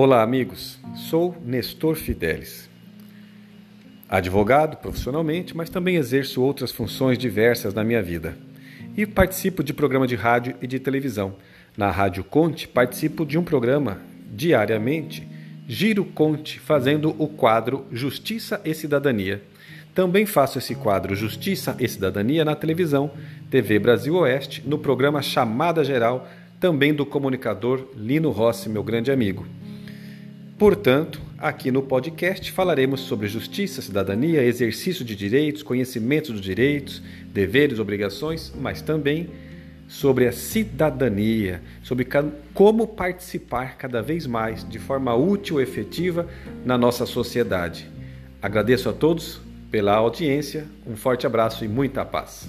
Olá, amigos. Sou Nestor Fidelis. Advogado profissionalmente, mas também exerço outras funções diversas na minha vida. E participo de programa de rádio e de televisão. Na Rádio Conte, participo de um programa diariamente, Giro Conte, fazendo o quadro Justiça e Cidadania. Também faço esse quadro Justiça e Cidadania na televisão, TV Brasil Oeste, no programa Chamada Geral, também do comunicador Lino Rossi, meu grande amigo. Portanto, aqui no podcast falaremos sobre justiça, cidadania, exercício de direitos, conhecimento dos direitos, deveres, obrigações, mas também sobre a cidadania, sobre como participar cada vez mais de forma útil e efetiva na nossa sociedade. Agradeço a todos pela audiência, um forte abraço e muita paz.